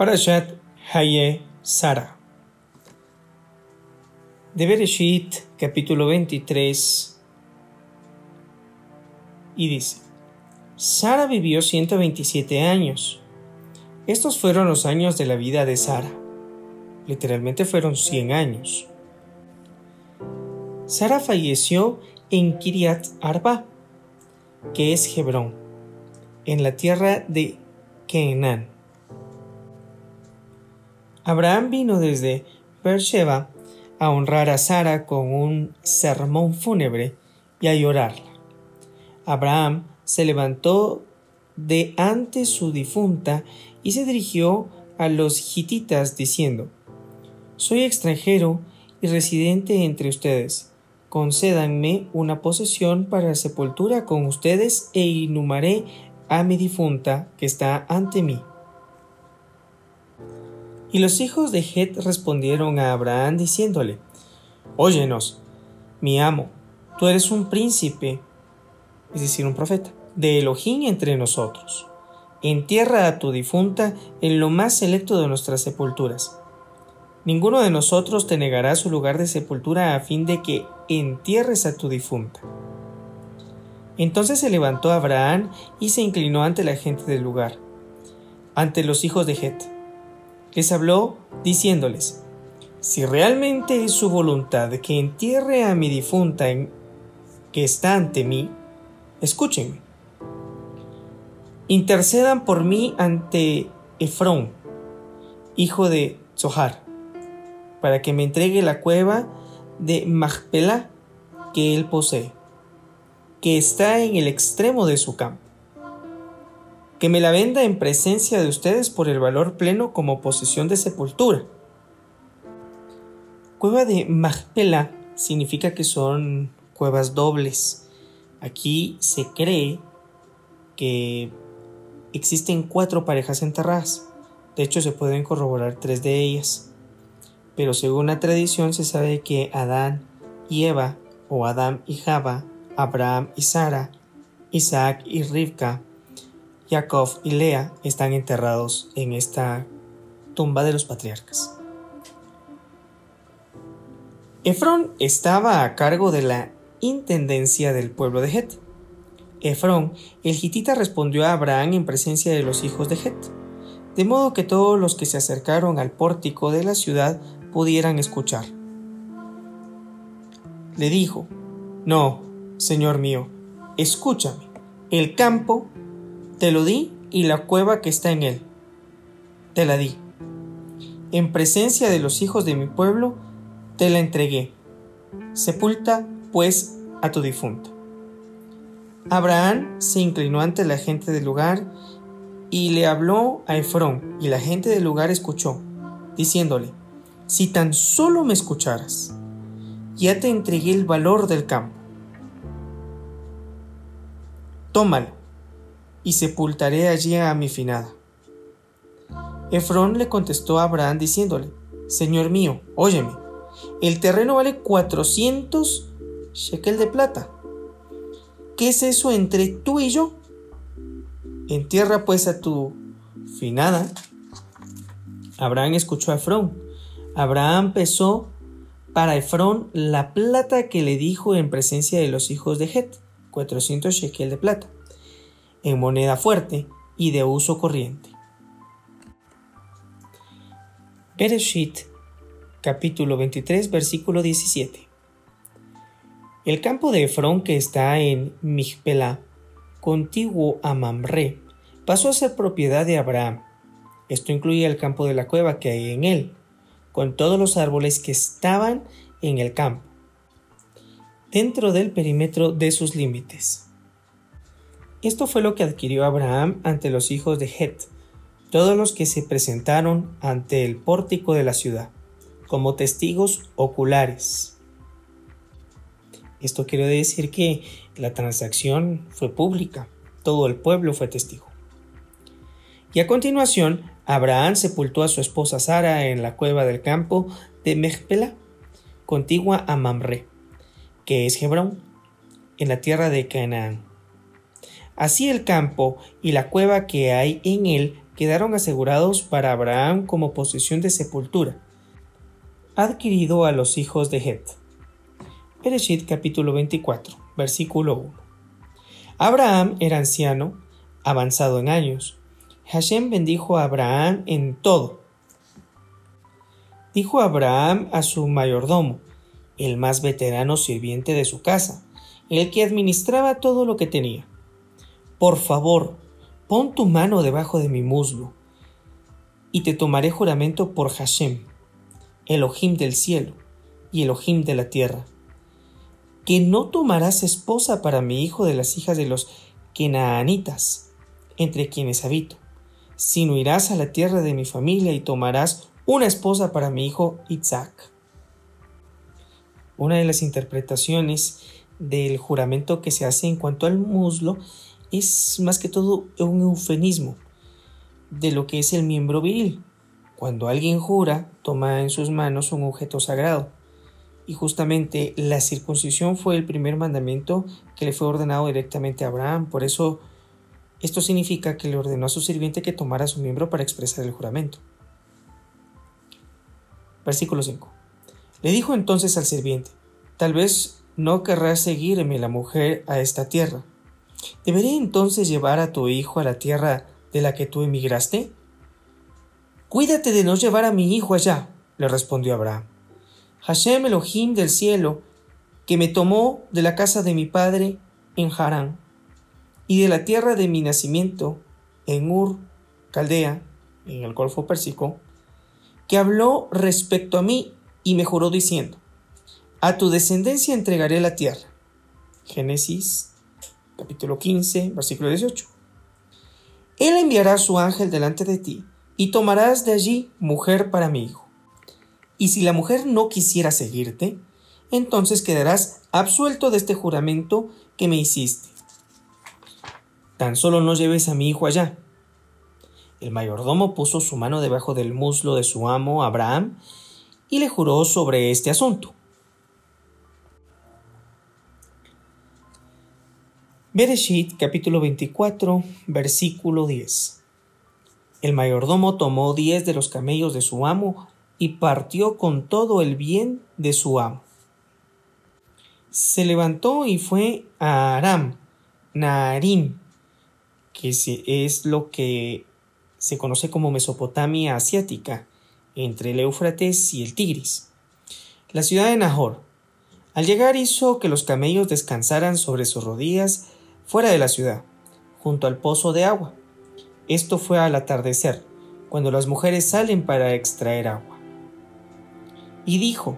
Parashat Haye Sara. De Bereshit, capítulo 23. Y dice: Sara vivió 127 años. Estos fueron los años de la vida de Sara. Literalmente fueron 100 años. Sara falleció en Kiriat Arba, que es Hebrón, en la tierra de Canaán. Abraham vino desde Beersheba a honrar a Sara con un sermón fúnebre y a llorarla. Abraham se levantó de ante su difunta y se dirigió a los hititas diciendo, Soy extranjero y residente entre ustedes concédanme una posesión para sepultura con ustedes e inhumaré a mi difunta que está ante mí. Y los hijos de Het respondieron a Abraham diciéndole, Óyenos, mi amo, tú eres un príncipe, es decir, un profeta, de Elohim entre nosotros. Entierra a tu difunta en lo más selecto de nuestras sepulturas Ninguno de nosotros te negará su lugar de sepultura a fin de que entierres a tu difunta. Entonces se levantó Abraham y se inclinó ante la gente del lugar, ante los hijos de Het. Les habló diciéndoles, si realmente es su voluntad que entierre a mi difunta que está ante mí, escúchenme. Intercedan por mí ante Efrón, hijo de Zohar, para que me entregue la cueva de Magpelá que él posee, que está en el extremo de su campo. Que me la venda en presencia de ustedes por el valor pleno como posesión de sepultura. Cueva de Magpelá significa que son cuevas dobles. Aquí se cree que existen cuatro parejas enterradas. De hecho, se pueden corroborar tres de ellas pero según la tradición se sabe que Adán y Eva, o Adán y Java, Abraham y Sara, Isaac y Rivka, Jacob y Lea están enterrados en esta tumba de los patriarcas. Efrón estaba a cargo de la intendencia del pueblo de Het. Efrón, el hitita, respondió a Abraham en presencia de los hijos de Het, de modo que todos los que se acercaron al pórtico de la ciudad pudieran escuchar. Le dijo, No, Señor mío, escúchame, el campo te lo di y la cueva que está en él, te la di. En presencia de los hijos de mi pueblo, te la entregué. Sepulta, pues, a tu difunto. Abraham se inclinó ante la gente del lugar y le habló a Efrón, y la gente del lugar escuchó, diciéndole, si tan solo me escucharas, ya te entregué el valor del campo. Tómalo, y sepultaré allí a mi finada. Efrón le contestó a Abraham diciéndole, Señor mío, óyeme, el terreno vale 400 shekel de plata. ¿Qué es eso entre tú y yo? Entierra pues a tu finada. Abraham escuchó a Efrón Abraham pesó para Efrón la plata que le dijo en presencia de los hijos de Het, 400 shekel de plata, en moneda fuerte y de uso corriente. Bereshit, capítulo 23, versículo 17. El campo de Efrón que está en Mijpelá, contiguo a Mamre, pasó a ser propiedad de Abraham. Esto incluye el campo de la cueva que hay en él, con todos los árboles que estaban en el campo, dentro del perímetro de sus límites. Esto fue lo que adquirió Abraham ante los hijos de Het, todos los que se presentaron ante el pórtico de la ciudad, como testigos oculares. Esto quiere decir que la transacción fue pública, todo el pueblo fue testigo. Y a continuación, Abraham sepultó a su esposa Sara en la cueva del campo de Mejpela, contigua a Mamre, que es Hebrón, en la tierra de Canaán. Así el campo y la cueva que hay en él quedaron asegurados para Abraham como posesión de sepultura, adquirido a los hijos de Het. Bereshit capítulo 24, versículo 1. Abraham era anciano, avanzado en años. Hashem bendijo a Abraham en todo. Dijo Abraham a su mayordomo, el más veterano sirviente de su casa, el que administraba todo lo que tenía. Por favor, pon tu mano debajo de mi muslo, y te tomaré juramento por Hashem, Elohim del cielo y Elohim de la tierra, que no tomarás esposa para mi hijo de las hijas de los Kenaanitas, entre quienes habito, sino irás a la tierra de mi familia y tomarás una esposa para mi hijo Isaac. Una de las interpretaciones del juramento que se hace en cuanto al muslo es más que todo un eufemismo de lo que es el miembro viril. Cuando alguien jura, toma en sus manos un objeto sagrado. Y justamente la circuncisión fue el primer mandamiento que le fue ordenado directamente a Abraham. Por eso esto significa que le ordenó a su sirviente que tomara su miembro para expresar el juramento. Versículo 5. Le dijo entonces al sirviente, tal vez no querrás seguirme la mujer a esta tierra. ¿Deberé entonces llevar a tu hijo a la tierra de la que tú emigraste? Cuídate de no llevar a mi hijo allá, le respondió Abraham. Hashem Elohim del cielo, que me tomó de la casa de mi padre en Harán, y de la tierra de mi nacimiento en Ur, Caldea, en el Golfo Pérsico, que habló respecto a mí y me juró diciendo, a tu descendencia entregaré la tierra. Génesis capítulo 15, versículo 18. Él enviará su ángel delante de ti, y tomarás de allí mujer para mi hijo. Y si la mujer no quisiera seguirte, entonces quedarás absuelto de este juramento que me hiciste. Tan solo no lleves a mi hijo allá. El mayordomo puso su mano debajo del muslo de su amo Abraham y le juró sobre este asunto. Bereshit capítulo 24 versículo 10 El mayordomo tomó diez de los camellos de su amo y partió con todo el bien de su amo. Se levantó y fue a Aram, Naarim, que es lo que se conoce como Mesopotamia asiática, entre el Éufrates y el Tigris. La ciudad de Nahor. Al llegar hizo que los camellos descansaran sobre sus rodillas fuera de la ciudad, junto al pozo de agua. Esto fue al atardecer, cuando las mujeres salen para extraer agua. Y dijo,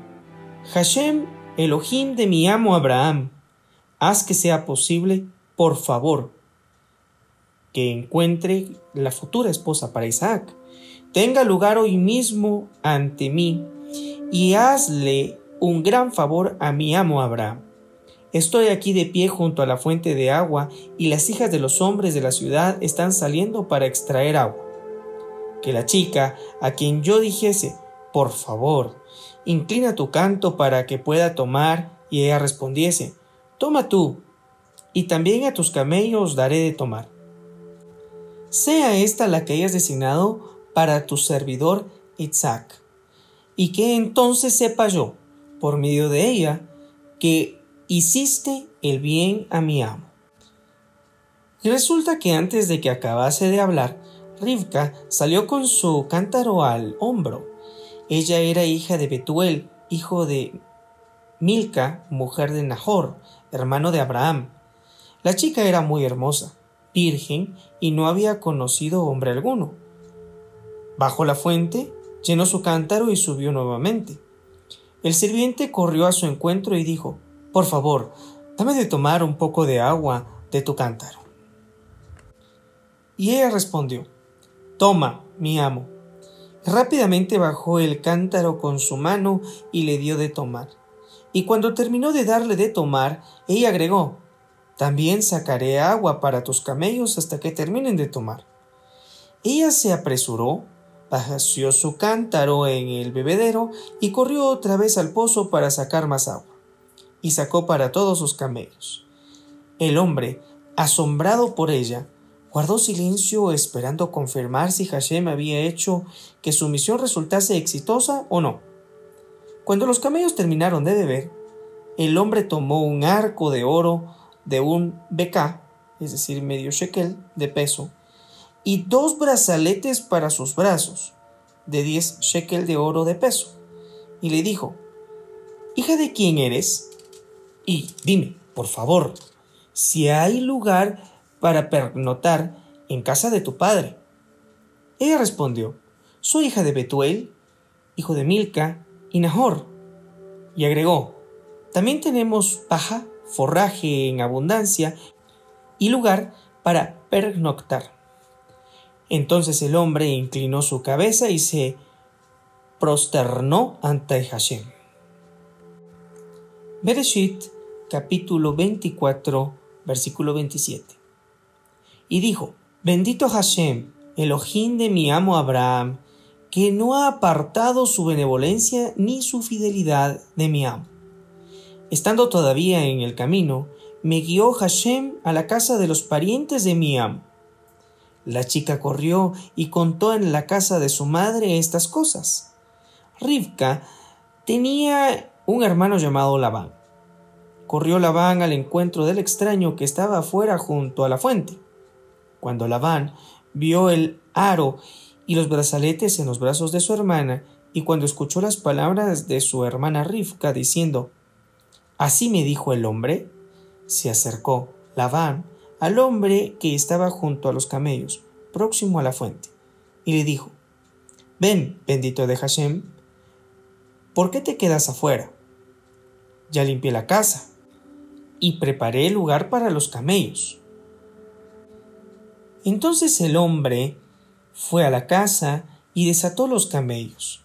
Hashem, Elohim de mi amo Abraham, haz que sea posible, por favor, que encuentre la futura esposa para Isaac. Tenga lugar hoy mismo ante mí y hazle un gran favor a mi amo Abraham Estoy aquí de pie junto a la fuente de agua y las hijas de los hombres de la ciudad están saliendo para extraer agua. Que la chica, a quien yo dijese, por favor, inclina tu canto para que pueda tomar, y ella respondiese, toma tú, y también a tus camellos daré de tomar. Sea esta la que hayas designado para tu servidor Isaac, y que entonces sepa yo, por medio de ella, que hiciste el bien a mi amo. Resulta que antes de que acabase de hablar, Rivka salió con su cántaro al hombro. Ella era hija de Betuel, hijo de Milca, mujer de Nahor, hermano de Abraham. La chica era muy hermosa, virgen, y no había conocido hombre alguno. Bajó la fuente, llenó su cántaro y subió nuevamente. El sirviente corrió a su encuentro y dijo por favor, dame de tomar un poco de agua de tu cántaro. Y ella respondió, Toma, mi amo. Rápidamente bajó el cántaro con su mano y le dio de tomar. Y cuando terminó de darle de tomar, ella agregó, También sacaré agua para tus camellos hasta que terminen de tomar. Ella se apresuró, vació su cántaro en el bebedero y corrió otra vez al pozo para sacar más agua y sacó para todos sus camellos. El hombre, asombrado por ella, guardó silencio esperando confirmar si Hashem había hecho que su misión resultase exitosa o no. Cuando los camellos terminaron de beber, el hombre tomó un arco de oro de un beká, es decir, medio shekel de peso, y dos brazaletes para sus brazos, de diez shekel de oro de peso, y le dijo, Hija de quién eres? Y dime, por favor, si hay lugar para pernotar en casa de tu padre. Ella respondió, Soy hija de Betuel, hijo de Milca y Nahor. Y agregó, También tenemos paja, forraje en abundancia y lugar para pernoctar. Entonces el hombre inclinó su cabeza y se prosternó ante Hashem. Bereshit, capítulo 24, versículo 27. Y dijo, Bendito Hashem, Elohim de mi amo Abraham, que no ha apartado su benevolencia ni su fidelidad de mi amo. Estando todavía en el camino, me guió Hashem a la casa de los parientes de mi amo la chica corrió y contó en la casa de su madre estas cosas. Rivka tenía un hermano llamado Labán. Corrió Labán al encuentro del extraño que estaba afuera junto a la fuente. Cuando Labán vio el aro y los brazaletes en los brazos de su hermana, y cuando escuchó las palabras de su hermana Rivka diciendo Así me dijo el hombre, se acercó Labán al hombre que estaba junto a los camellos, próximo a la fuente, y le dijo, Ven, bendito de Hashem, ¿por qué te quedas afuera? Ya limpié la casa y preparé el lugar para los camellos. Entonces el hombre fue a la casa y desató los camellos.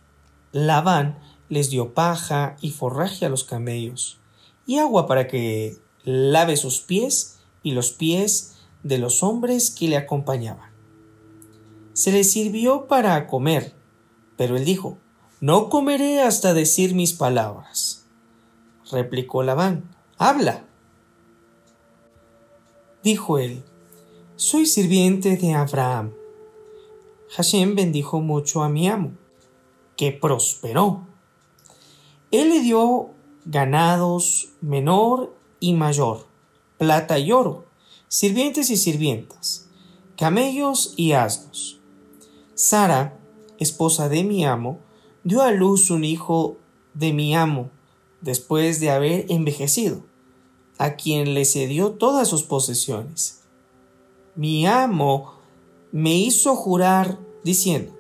Labán les dio paja y forraje a los camellos, y agua para que lave sus pies y los pies de los hombres que le acompañaban. Se le sirvió para comer, pero él dijo, No comeré hasta decir mis palabras. Replicó Labán, Habla. Dijo él, Soy sirviente de Abraham. Hashem bendijo mucho a mi amo, que prosperó. Él le dio ganados menor y mayor plata y oro, sirvientes y sirvientas, camellos y asnos. Sara, esposa de mi amo, dio a luz un hijo de mi amo, después de haber envejecido, a quien le cedió todas sus posesiones. Mi amo me hizo jurar diciendo,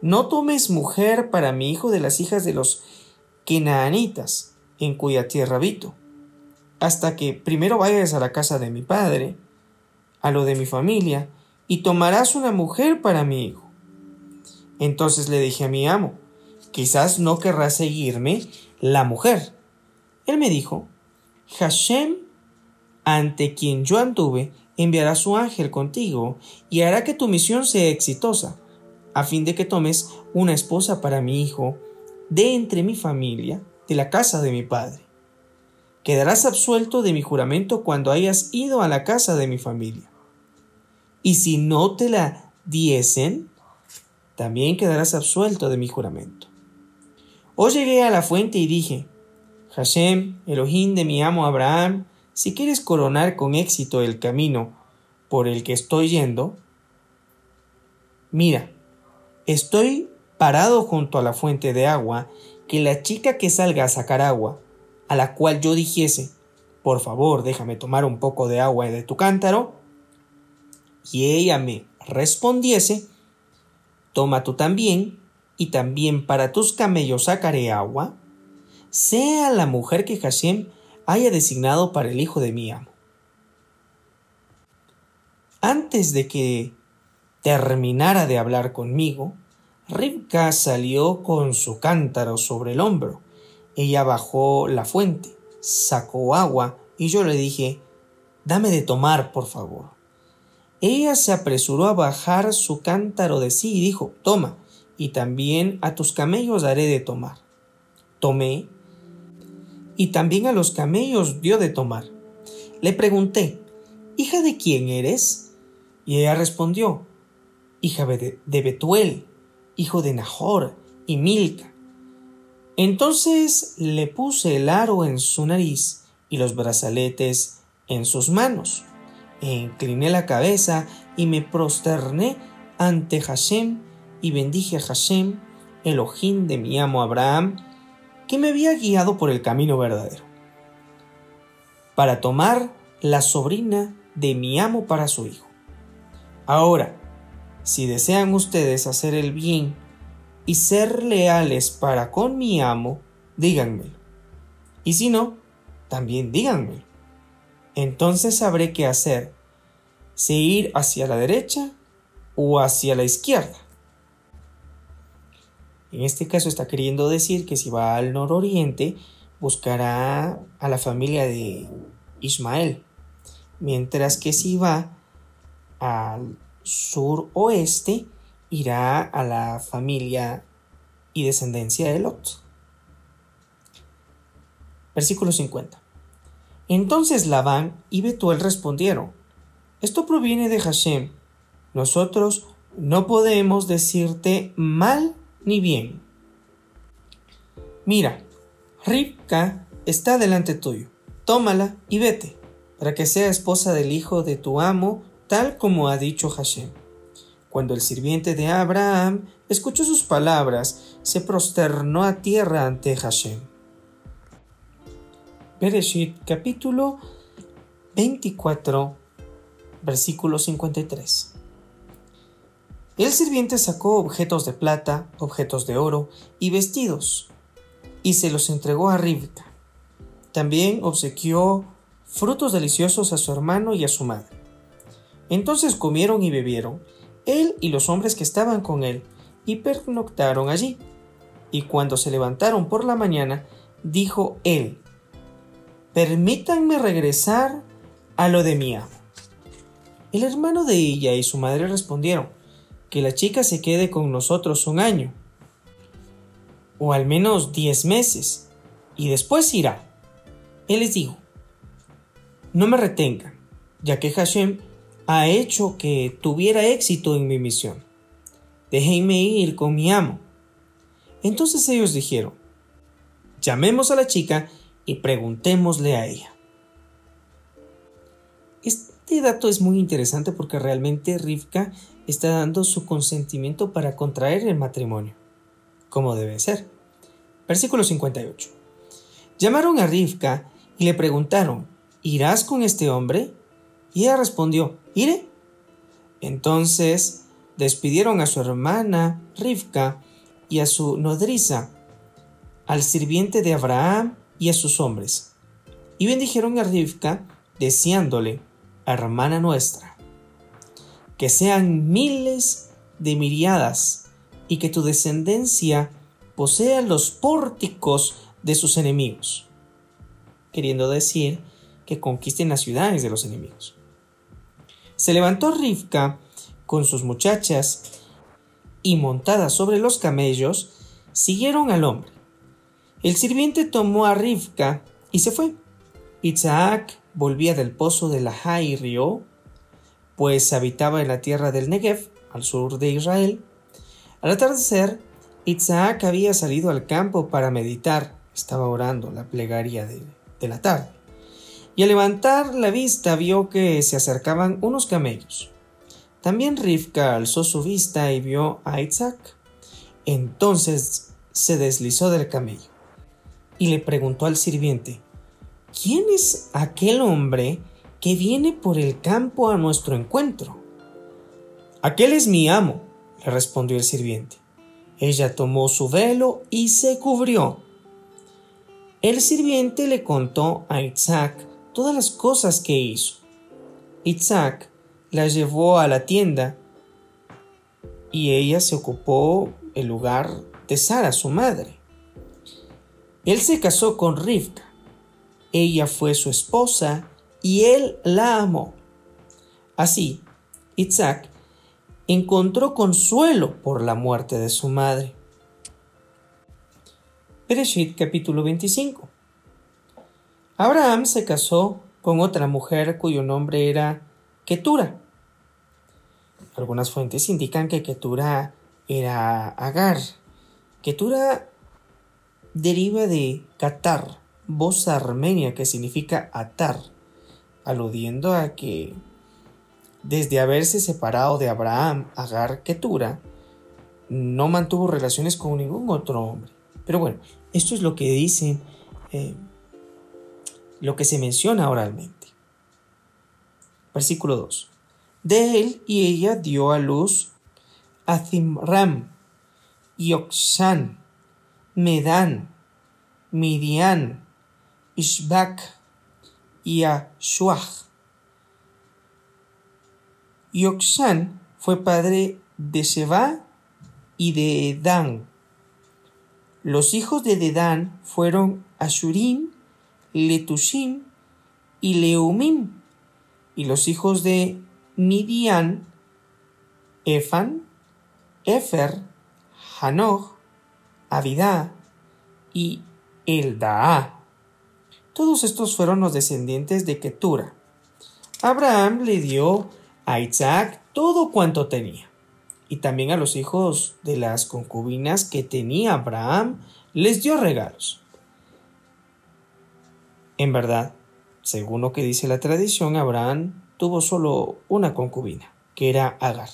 no tomes mujer para mi hijo de las hijas de los Kenaanitas, en cuya tierra habito hasta que primero vayas a la casa de mi padre, a lo de mi familia, y tomarás una mujer para mi hijo. Entonces le dije a mi amo, quizás no querrá seguirme la mujer. Él me dijo, Hashem, ante quien yo anduve, enviará su ángel contigo y hará que tu misión sea exitosa, a fin de que tomes una esposa para mi hijo de entre mi familia, de la casa de mi padre quedarás absuelto de mi juramento cuando hayas ido a la casa de mi familia. Y si no te la diesen, también quedarás absuelto de mi juramento. Llegué a la fuente y dije, Hashem, Elohim de mi amo Abraham, si quieres coronar con éxito el camino por el que estoy yendo, mira, estoy parado junto a la fuente de agua, que la chica que salga a sacar agua a la cual yo dijese, por favor, déjame tomar un poco de agua de tu cántaro, y ella me respondiese, toma tú también, y también para tus camellos sacaré agua, sea la mujer que Hashem haya designado para el hijo de mi amo. Antes de que terminara de hablar conmigo, Ribka salió con su cántaro sobre el hombro ella bajó la fuente, sacó agua y yo le dije, dame de tomar, por favor. Ella se apresuró a bajar su cántaro de sí y dijo, toma, y también a tus camellos daré de tomar. Tomé, y también a los camellos dio de tomar. Le pregunté, ¿hija de quién eres? Y ella respondió, hija de Betuel, hijo de Nahor y Milca. Entonces le puse el aro en su nariz y los brazaletes en sus manos. E incliné la cabeza y me prosterné ante Hashem y bendije a Hashem, Elohim de mi amo Abraham, que me había guiado por el camino verdadero, para tomar la sobrina de mi amo para su hijo. Ahora, si desean ustedes hacer el bien y ser leales para con mi amo, díganmelo. Y si no, también díganmelo. Entonces sabré qué hacer, si ir hacia la derecha o hacia la izquierda. En este caso está queriendo decir que si va al nororiente, buscará a la familia de Ismael, mientras que si va al suroeste, irá a la familia y descendencia de Lot. Versículo 50. Entonces Labán y Betuel respondieron, Esto proviene de Hashem. Nosotros no podemos decirte mal ni bien. Mira, Ribka está delante tuyo. Tómala y vete, para que sea esposa del hijo de tu amo, tal como ha dicho Hashem. Cuando el sirviente de Abraham escuchó sus palabras, se prosternó a tierra ante Hashem. Bereshit capítulo 24 versículo 53 El sirviente sacó objetos de plata, objetos de oro y vestidos, y se los entregó a Rivka. También obsequió frutos deliciosos a su hermano y a su madre. Entonces comieron y bebieron, él y los hombres que estaban con él, y pernoctaron allí. Y cuando se levantaron por la mañana, dijo él, Permítanme regresar a lo de mi amo. El hermano de ella y su madre respondieron, que la chica se quede con nosotros un año, o al menos diez meses, y después irá. Él les dijo, no me retengan, ya que Hashem ha hecho que tuviera éxito en mi misión. Déjenme ir con mi amo. Entonces ellos dijeron, llamemos a la chica y preguntémosle a ella. Este dato es muy interesante porque realmente Rivka está dando su consentimiento para contraer el matrimonio, como debe ser. Versículo 58. Llamaron a Rivka y le preguntaron, ¿irás con este hombre? Y ella respondió, iré. Entonces despidieron a su hermana Rivka y a su nodriza, al sirviente de Abraham y a sus hombres. Y bendijeron a Rivka, deseándole, hermana nuestra, que sean miles de miriadas y que tu descendencia posea los pórticos de sus enemigos, queriendo decir que conquisten las ciudades de los enemigos. Se levantó Rivka con sus muchachas y montada sobre los camellos, siguieron al hombre. El sirviente tomó a Rivka y se fue. Isaac volvía del pozo de la y pues habitaba en la tierra del Negev, al sur de Israel. Al atardecer, Isaac había salido al campo para meditar, estaba orando la plegaria de, de la tarde y al levantar la vista vio que se acercaban unos camellos. También Rivka alzó su vista y vio a Isaac. Entonces se deslizó del camello y le preguntó al sirviente, ¿quién es aquel hombre que viene por el campo a nuestro encuentro? Aquel es mi amo, le respondió el sirviente. Ella tomó su velo y se cubrió. El sirviente le contó a Isaac todas las cosas que hizo. Isaac la llevó a la tienda y ella se ocupó el lugar de Sara, su madre. Él se casó con Rivka. Ella fue su esposa y él la amó. Así, Isaac encontró consuelo por la muerte de su madre. Bereshit capítulo 25 Abraham se casó con otra mujer cuyo nombre era Ketura. algunas fuentes indican que Ketura era Agar. Ketura deriva de Qatar, voz armenia que significa atar, aludiendo a que desde haberse separado de Abraham, Agar Ketura, no mantuvo relaciones con ningún otro hombre. Pero bueno, esto es lo que dicen, eh, lo que se menciona oralmente. Versículo 2. De él y ella dio a luz a Zimram, Yokshan, Medan, Midian, Ishbak y a Shuach. Yokshan fue padre de Sheba y de Dan. Los hijos de Dedán fueron Ashurim, Letushim y Leumim. Y los hijos de Midian, Efan, Efer, Hanoch, Abidá y Eldaa. Todos estos fueron los descendientes de Ketura. Abraham le dio a Isaac todo cuanto tenía, y también a los hijos de las concubinas que tenía Abraham les dio regalos. En verdad, según lo que dice la tradición, Abraham tuvo solo una concubina, que era Agar.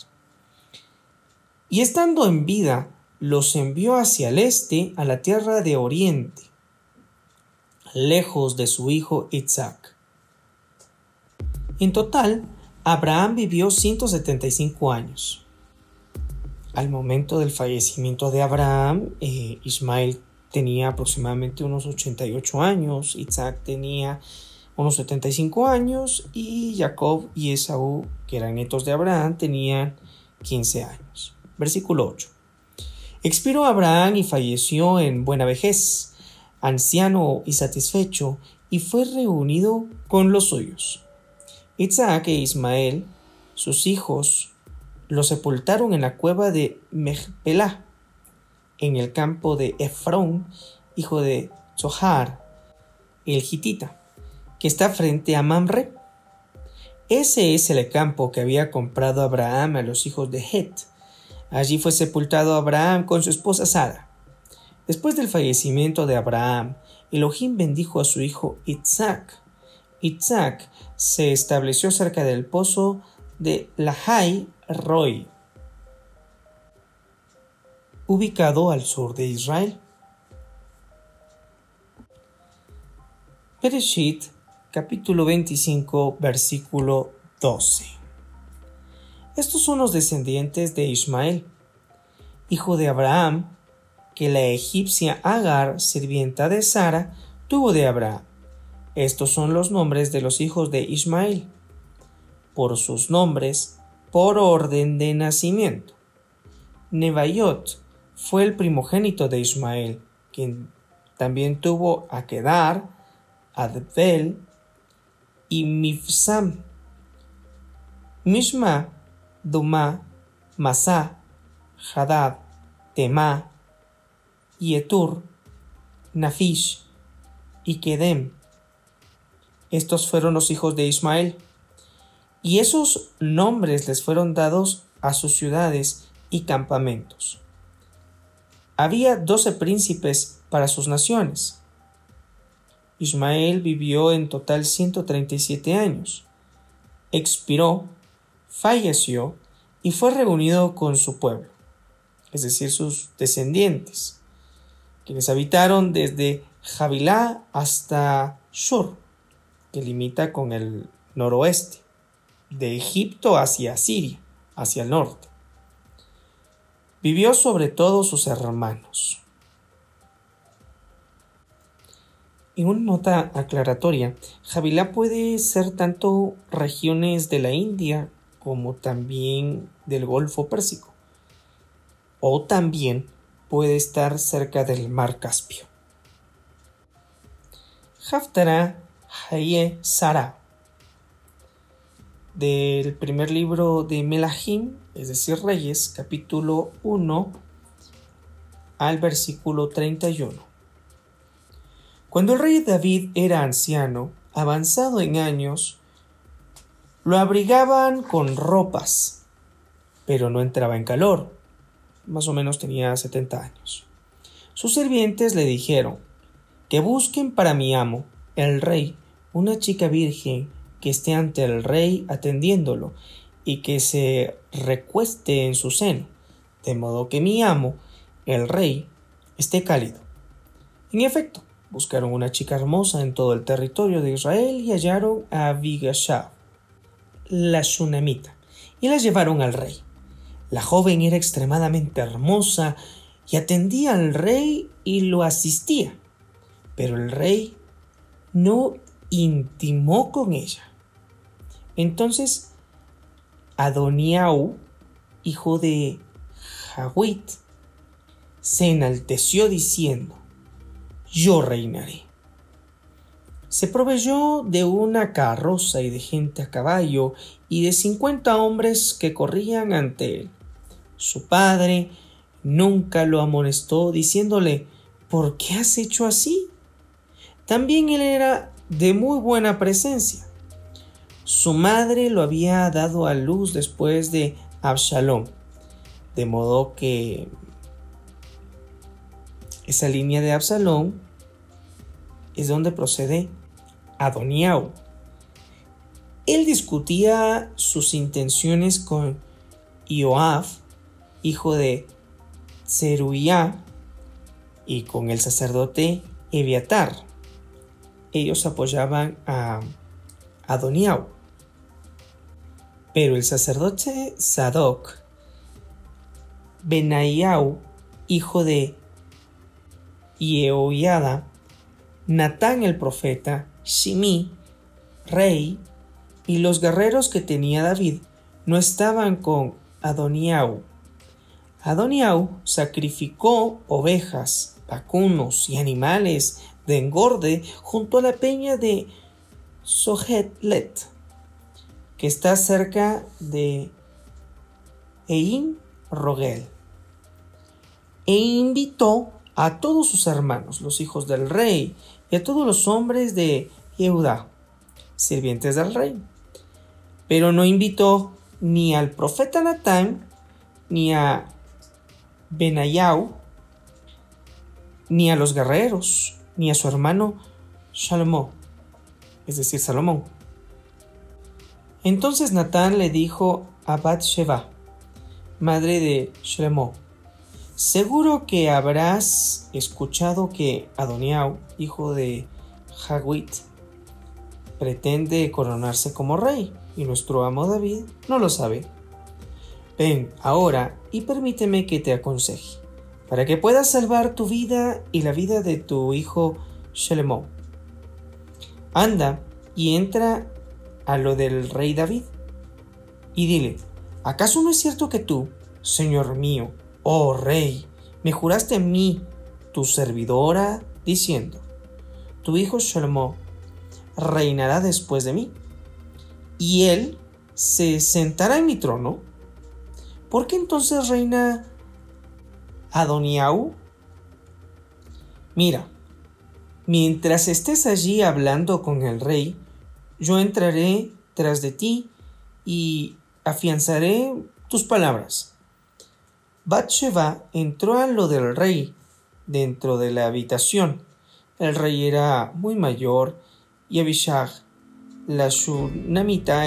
Y estando en vida, los envió hacia el este a la tierra de Oriente, lejos de su hijo Isaac. En total, Abraham vivió 175 años. Al momento del fallecimiento de Abraham, eh, Ismael tenía aproximadamente unos 88 años, Isaac tenía unos 75 años y Jacob y Esaú, que eran nietos de Abraham, tenían 15 años. Versículo 8. Expiró Abraham y falleció en buena vejez, anciano y satisfecho, y fue reunido con los suyos. Isaac e Ismael, sus hijos, lo sepultaron en la cueva de Mechpelah, en el campo de Efrón, hijo de Zohar, el hitita que está frente a Mamre. Ese es el campo que había comprado Abraham a los hijos de Het. Allí fue sepultado Abraham con su esposa Sara. Después del fallecimiento de Abraham, Elohim bendijo a su hijo Isaac. Isaac se estableció cerca del pozo de Lahai Roy, ubicado al sur de Israel. Bereshit capítulo 25, versículo 12. Estos son los descendientes de Ismael, hijo de Abraham, que la egipcia Agar, sirvienta de Sara, tuvo de Abraham. Estos son los nombres de los hijos de Ismael, por sus nombres, por orden de nacimiento. Nebayot fue el primogénito de Ismael, quien también tuvo a Kedar, Adbel, y Mifsam. Mishma, Duma, Masá, Hadad, Tema, Yetur, Nafish y Kedem. Estos fueron los hijos de Ismael. Y esos nombres les fueron dados a sus ciudades y campamentos. Había doce príncipes para sus naciones Ismael vivió en total 137 años. Expiró, falleció y fue reunido con su pueblo, es decir, sus descendientes, quienes habitaron desde Javilá hasta Shur, que limita con el noroeste, de Egipto hacia Siria, hacia el norte. Vivió sobre todo sus hermanos. En una nota aclaratoria, Javilá puede ser tanto regiones de la India como también del Golfo Pérsico, o también puede estar cerca del Mar Caspio. Haftara Haye Sara del primer libro de Melahim, es decir, Reyes, capítulo 1 al versículo 31. Cuando el rey David era anciano, avanzado en años, lo abrigaban con ropas, pero no entraba en calor. Más o menos tenía 70 años. Sus sirvientes le dijeron que busquen para mi amo, el rey, una chica virgen que esté ante el rey atendiéndolo y que se recueste en su seno, de modo que mi amo, el rey, esté cálido. En efecto, buscaron una chica hermosa en todo el territorio de Israel y hallaron a Abigashab, la Shunamita, y la llevaron al rey. La joven era extremadamente hermosa y atendía al rey y lo asistía, pero el rey no intimó con ella. Entonces Adoniau, hijo de Jawit, se enalteció diciendo, yo reinaré. Se proveyó de una carroza y de gente a caballo y de cincuenta hombres que corrían ante él. Su padre nunca lo amonestó diciéndole ¿Por qué has hecho así? También él era de muy buena presencia. Su madre lo había dado a luz después de Absalom, de modo que esa línea de Absalom es donde procede Adoniao. Él discutía sus intenciones con Joab, hijo de Zeruiah, y con el sacerdote Eviatar. Ellos apoyaban a Adoniao. Pero el sacerdote Sadoc, Benaiau, hijo de Yehoiada, Natán el profeta, Shimi, rey, y los guerreros que tenía David no estaban con Adoniau. Adoniau sacrificó ovejas, vacunos y animales de engorde junto a la peña de Sohetlet, que está cerca de Ein Rogel, e invitó a todos sus hermanos, los hijos del rey, y a todos los hombres de Judá, sirvientes del rey. Pero no invitó ni al profeta Natán, ni a Benayau, ni a los guerreros, ni a su hermano Salomón, es decir, Salomón. Entonces Natán le dijo a Bat-Sheba, madre de Shlomo, Seguro que habrás escuchado que Adoniau, hijo de Hagwit, pretende coronarse como rey, y nuestro amo David no lo sabe. Ven ahora y permíteme que te aconseje, para que puedas salvar tu vida y la vida de tu hijo Shelemó. Anda y entra a lo del rey David, y dile, ¿acaso no es cierto que tú, señor mío, Oh rey, me juraste en mí, tu servidora, diciendo, tu hijo Shlomo reinará después de mí, y él se sentará en mi trono. ¿Por qué entonces reina Adoniau? Mira, mientras estés allí hablando con el rey, yo entraré tras de ti y afianzaré tus palabras. Bathsheba entró a lo del rey dentro de la habitación. El rey era muy mayor y Abishag, la shunamita,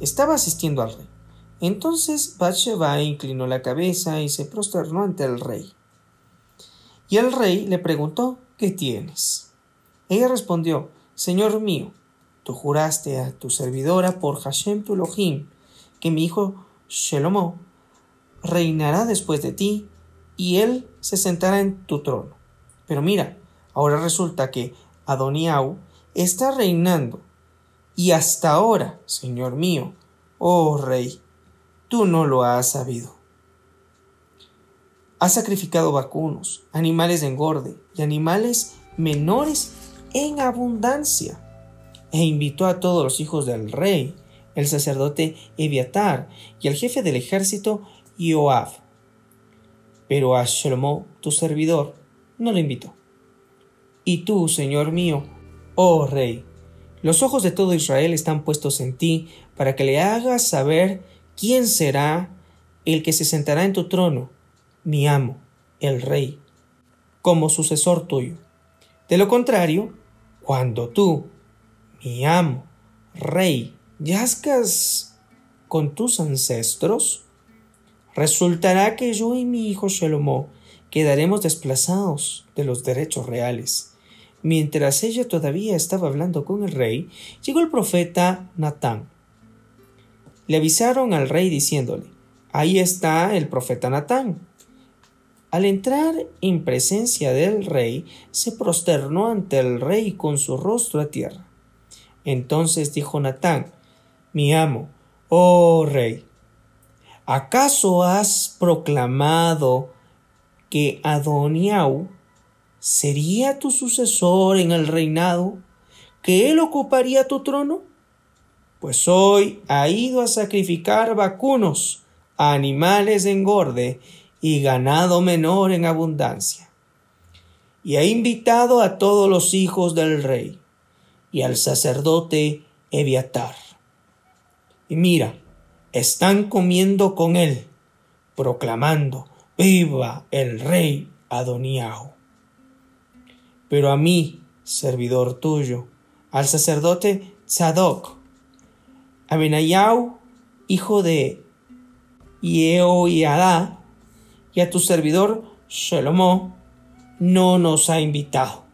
estaba asistiendo al rey. Entonces Bathsheba inclinó la cabeza y se prosternó ante el rey. Y el rey le preguntó, ¿qué tienes? Ella respondió, Señor mío, tú juraste a tu servidora por Hashem tu Elohim que mi hijo Shelomo reinará después de ti y él se sentará en tu trono. Pero mira, ahora resulta que Adoniau está reinando y hasta ahora, Señor mío, oh Rey, tú no lo has sabido. Has sacrificado vacunos, animales de engorde y animales menores en abundancia, e invitó a todos los hijos del rey, el sacerdote Eviatar y el jefe del ejército Joab. Pero a Shlomo, tu servidor, no lo invitó. Y tú, Señor mío, oh Rey, los ojos de todo Israel están puestos en ti para que le hagas saber quién será el que se sentará en tu trono, mi amo, el rey, como sucesor tuyo. De lo contrario, cuando tú, mi amo, rey, yazcas con tus ancestros, resultará que yo y mi hijo Shalomó quedaremos desplazados de los derechos reales. Mientras ella todavía estaba hablando con el rey, llegó el profeta Natán. Le avisaron al rey diciéndole, Ahí está el profeta Natán. Al entrar en presencia del rey, se prosternó ante el rey con su rostro a tierra. Entonces dijo Natán, Mi amo, oh rey, ¿acaso has proclamado que Adoniau sería tu sucesor en el reinado, que él ocuparía tu trono? Pues hoy ha ido a sacrificar vacunos, animales de engorde y ganado menor en abundancia. Y ha invitado a todos los hijos del rey y al sacerdote Eviatar. Y mira, están comiendo con él, proclamando, Viva el rey Adoniao. Pero a mí, servidor tuyo, al sacerdote Tzadok, a hijo de Yehoiada, y a tu servidor Shalomó, no nos ha invitado.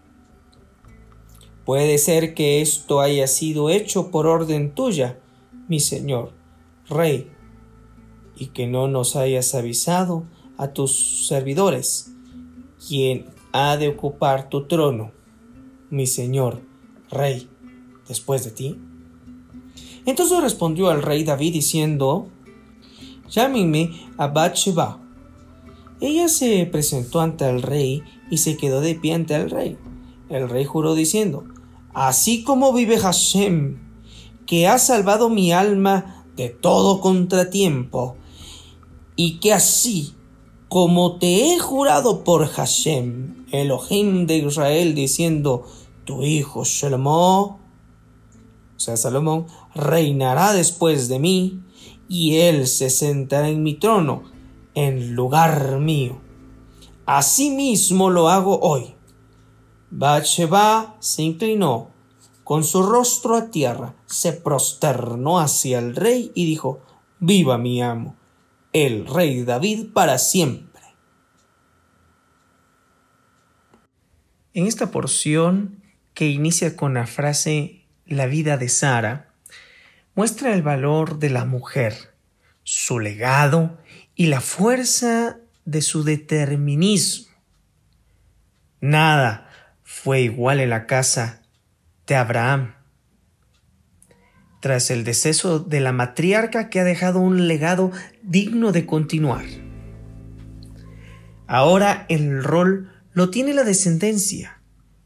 Puede ser que esto haya sido hecho por orden tuya, mi señor, rey, y que no nos hayas avisado a tus servidores, quien ha de ocupar tu trono, mi señor, rey, después de ti? Entonces respondió al rey David diciendo, Llámenme a Bathsheba. Ella se presentó ante el rey y se quedó de pie ante el rey. El rey juró diciendo, Así como vive Hashem, que ha salvado mi alma de todo contratiempo, y que así como te he jurado por Hashem, Elohim de Israel, diciendo, tu hijo Shlomo, o sea, Salomón, reinará después de mí, y él se sentará en mi trono, en lugar mío. Asimismo lo hago hoy. Bathsheba se inclinó con su rostro a tierra, se prosternó hacia el rey y dijo, Viva mi amo el rey David para siempre. En esta porción, que inicia con la frase La vida de Sara, muestra el valor de la mujer, su legado y la fuerza de su determinismo. Nada fue igual en la casa de Abraham tras el deceso de la matriarca que ha dejado un legado digno de continuar. Ahora el rol lo tiene la descendencia,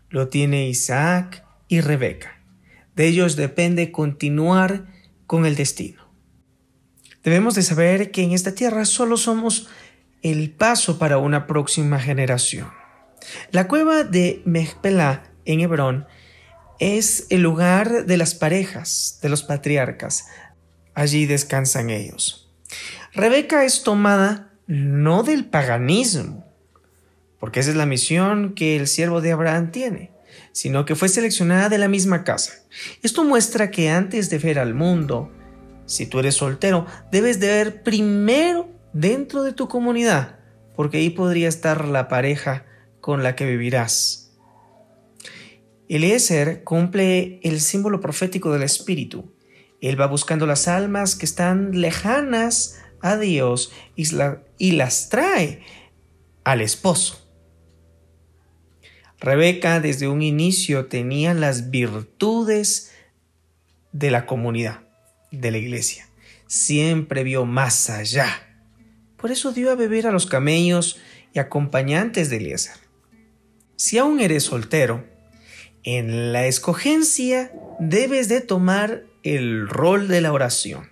lo tiene Isaac y Rebeca. De ellos depende continuar con el destino. Debemos de saber que en esta tierra solo somos el paso para una próxima generación. La cueva de Mechpelah en Hebrón es el lugar de las parejas, de los patriarcas. Allí descansan ellos. Rebeca es tomada no del paganismo, porque esa es la misión que el siervo de Abraham tiene, sino que fue seleccionada de la misma casa. Esto muestra que antes de ver al mundo, si tú eres soltero, debes de ver primero dentro de tu comunidad, porque ahí podría estar la pareja con la que vivirás. Eliezer cumple el símbolo profético del Espíritu. Él va buscando las almas que están lejanas a Dios y, las trae al esposo. Rebeca desde un inicio tenía las virtudes de la comunidad, de la iglesia. Siempre vio más allá. Por eso dio a beber a los camellos y acompañantes de Eliezer. Si aún eres soltero, en la escogencia debes de tomar el rol de la oración,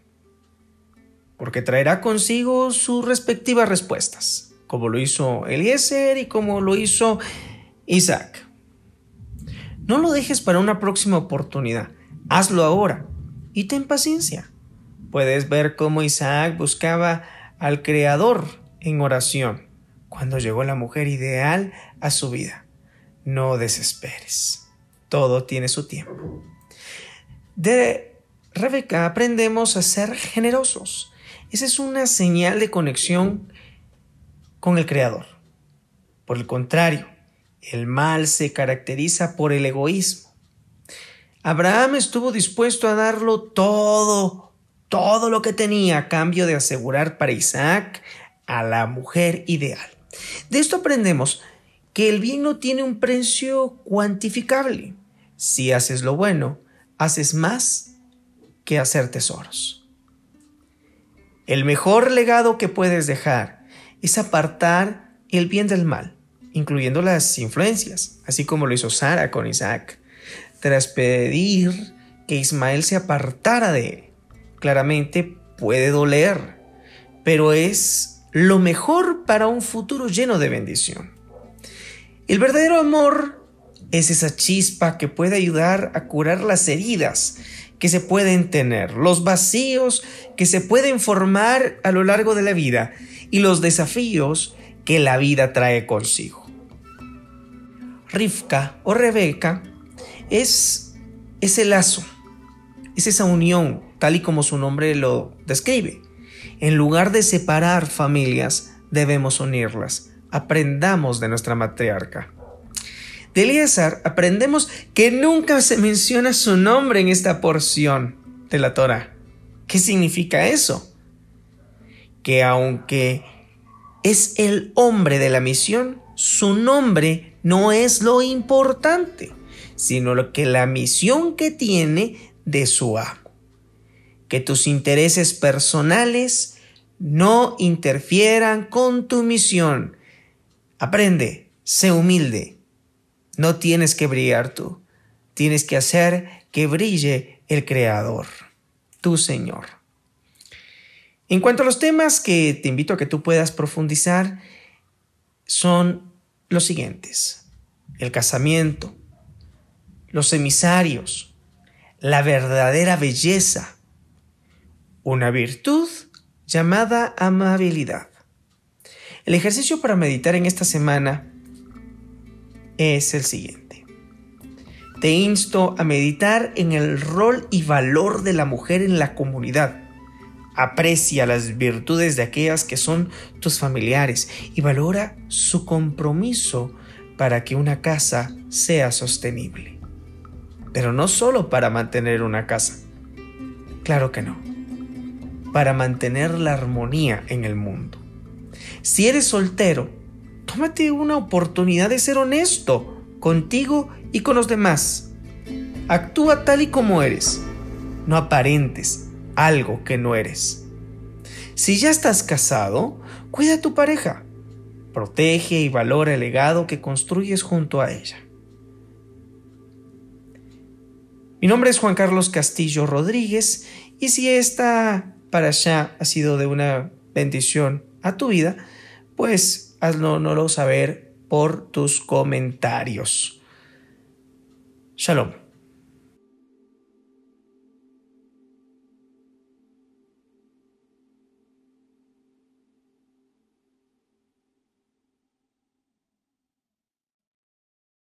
porque traerá consigo sus respectivas respuestas, como lo hizo Eliezer y como lo hizo Isaac. No lo dejes para una próxima oportunidad, hazlo ahora y ten paciencia. Puedes ver cómo Isaac buscaba al Creador en oración cuando llegó la mujer ideal a su vida. No desesperes. Todo tiene su tiempo. De Rebeca aprendemos a ser generosos. Esa es una señal de conexión con el Creador. Por el contrario, el mal se caracteriza por el egoísmo. Abraham estuvo dispuesto a darlo todo, todo lo que tenía a cambio de asegurar para Isaac a la mujer ideal. De esto aprendemos que el bien no tiene un precio cuantificable. Si haces lo bueno, haces más que hacer tesoros. El mejor legado que puedes dejar es apartar el bien del mal, incluyendo las influencias, así como lo hizo Sara con Isaac, tras pedir que Ismael se apartara de él. Claramente puede doler, pero es lo mejor para un futuro lleno de bendición. El verdadero amor es esa chispa que puede ayudar a curar las heridas que se pueden tener, los vacíos que se pueden formar a lo largo de la vida y los desafíos que la vida trae consigo. Rivka o Rebeca es ese lazo, es esa unión, tal y como su nombre lo describe. En lugar de separar familias, debemos unirlas. Aprendamos de nuestra matriarca. De Elíasar aprendemos que nunca se menciona su nombre en esta porción de la Torah. ¿Qué significa eso? Que aunque es el hombre de la misión, su nombre no es lo importante, sino lo que la misión que tiene de su amo. Que tus intereses personales no interfieran con tu misión. Aprende, sé humilde. No tienes que brillar tú, tienes que hacer que brille el Creador, tu Señor. En cuanto a los temas que te invito a que tú puedas profundizar, son los siguientes. El casamiento, los emisarios, la verdadera belleza, una virtud llamada amabilidad. El ejercicio para meditar en esta semana es el siguiente. Te insto a meditar en el rol y valor de la mujer en la comunidad. Aprecia las virtudes de aquellas que son tus familiares y valora su compromiso para que una casa sea sostenible. Pero no solo para mantener una casa. Claro que no. Para mantener la armonía en el mundo. Si eres soltero, tómate una oportunidad de ser honesto contigo y con los demás. Actúa tal y como eres. No aparentes algo que no eres. Si ya estás casado, cuida a tu pareja. Protege y valora el legado que construyes junto a ella. Mi nombre es Juan Carlos Castillo Rodríguez y si esta para allá ha sido de una bendición a tu vida, pues haznoslo saber por tus comentarios. Shalom.